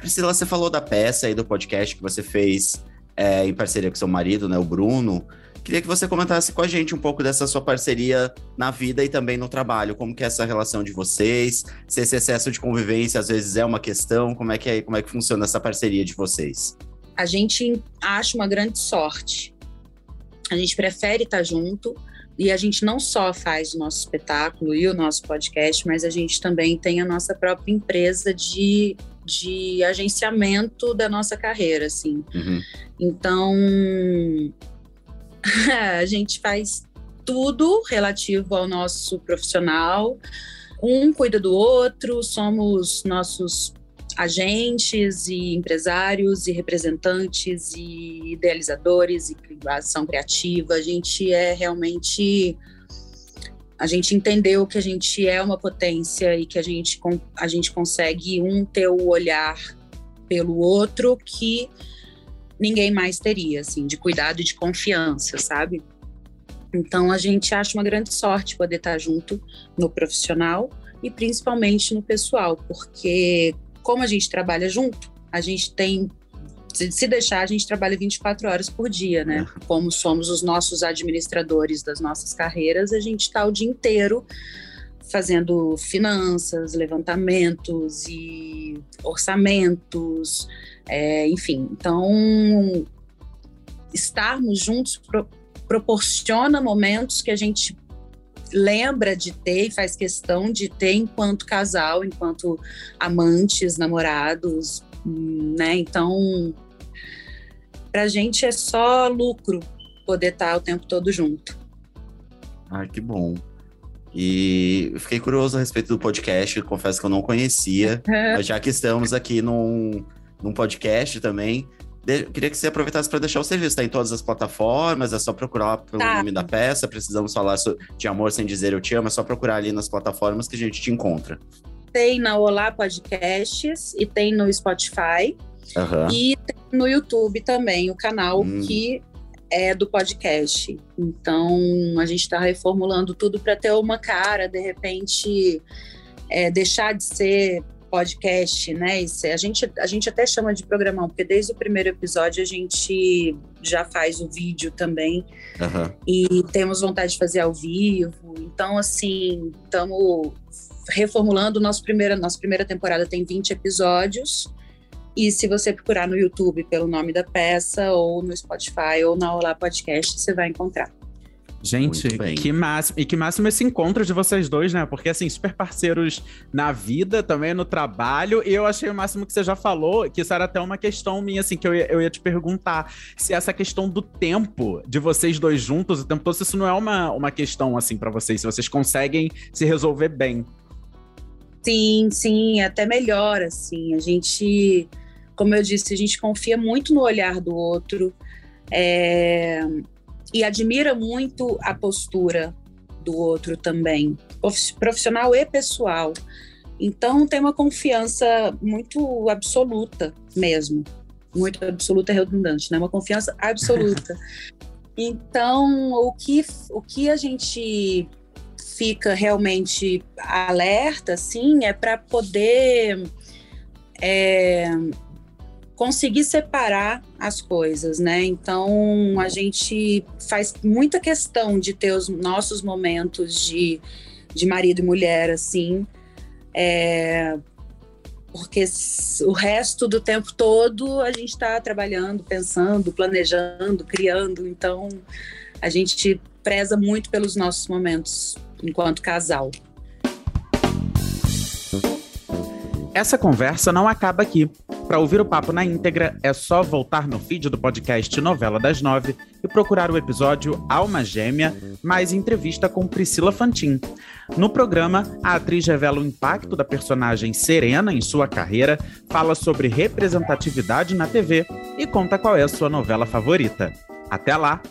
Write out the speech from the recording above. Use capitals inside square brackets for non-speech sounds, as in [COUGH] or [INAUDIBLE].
Priscila, você falou da peça aí do podcast que você fez é, em parceria com seu marido, né, o Bruno. Queria que você comentasse com a gente um pouco dessa sua parceria na vida e também no trabalho. Como que é essa relação de vocês? Se esse excesso de convivência às vezes é uma questão, como é que, é, como é que funciona essa parceria de vocês? A gente acha uma grande sorte. A gente prefere estar junto e a gente não só faz o nosso espetáculo e o nosso podcast, mas a gente também tem a nossa própria empresa de de agenciamento da nossa carreira, assim. Uhum. Então, [LAUGHS] a gente faz tudo relativo ao nosso profissional. Um cuida do outro, somos nossos agentes e empresários e representantes e idealizadores e ação criativa. A gente é realmente a gente entendeu que a gente é uma potência e que a gente, a gente consegue um ter o olhar pelo outro que ninguém mais teria, assim, de cuidado e de confiança, sabe? Então a gente acha uma grande sorte poder estar junto no profissional e principalmente no pessoal, porque como a gente trabalha junto, a gente tem se deixar, a gente trabalha 24 horas por dia, né? É. Como somos os nossos administradores das nossas carreiras, a gente está o dia inteiro fazendo finanças, levantamentos e orçamentos, é, enfim. Então, estarmos juntos pro, proporciona momentos que a gente lembra de ter e faz questão de ter enquanto casal, enquanto amantes, namorados, né? Então, pra gente é só lucro poder estar o tempo todo junto. Ah, que bom. E fiquei curioso a respeito do podcast, confesso que eu não conhecia, [LAUGHS] mas já que estamos aqui num, num podcast também, de, queria que você aproveitasse para deixar o serviço. Está em todas as plataformas, é só procurar pelo tá. nome da peça. Precisamos falar de amor sem dizer eu te amo, é só procurar ali nas plataformas que a gente te encontra. Tem na Olá Podcasts e tem no Spotify. Uhum. E tem no YouTube também o canal hum. que é do podcast. Então a gente está reformulando tudo para ter uma cara, de repente é, deixar de ser podcast, né? Isso, a, gente, a gente até chama de programão, porque desde o primeiro episódio a gente já faz o vídeo também. Uhum. E temos vontade de fazer ao vivo. Então, assim, estamos reformulando. Nosso primeira, nossa primeira temporada tem 20 episódios. E se você procurar no YouTube pelo nome da peça, ou no Spotify, ou na Olá Podcast, você vai encontrar. Gente, que máximo. E que máximo esse encontro de vocês dois, né? Porque, assim, super parceiros na vida, também no trabalho. E eu achei o máximo que você já falou, que isso era até uma questão minha, assim, que eu ia, eu ia te perguntar. Se essa questão do tempo de vocês dois juntos o tempo todo, se isso não é uma, uma questão, assim, para vocês. Se vocês conseguem se resolver bem. Sim, sim, até melhor, assim. A gente, como eu disse, a gente confia muito no olhar do outro. É, e admira muito a postura do outro também, profissional e pessoal. Então tem uma confiança muito absoluta mesmo, muito absoluta e redundante, né? Uma confiança absoluta. [LAUGHS] então o que o que a gente fica realmente alerta, assim, é para poder é, conseguir separar as coisas, né? Então a gente faz muita questão de ter os nossos momentos de, de marido e mulher, assim, é, porque o resto do tempo todo a gente está trabalhando, pensando, planejando, criando, então a gente preza muito pelos nossos momentos enquanto casal. Essa conversa não acaba aqui. Para ouvir o papo na íntegra, é só voltar no feed do podcast Novela das Nove e procurar o episódio Alma Gêmea, mais entrevista com Priscila Fantin. No programa, a atriz revela o impacto da personagem Serena em sua carreira, fala sobre representatividade na TV e conta qual é a sua novela favorita. Até lá!